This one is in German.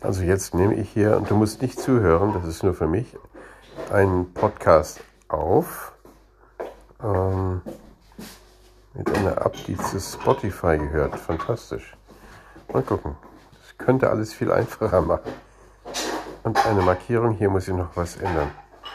Also jetzt nehme ich hier, und du musst nicht zuhören, das ist nur für mich, einen Podcast auf ähm, mit einer App, die zu Spotify gehört. Fantastisch. Mal gucken. Das könnte alles viel einfacher machen. Und eine Markierung, hier muss ich noch was ändern.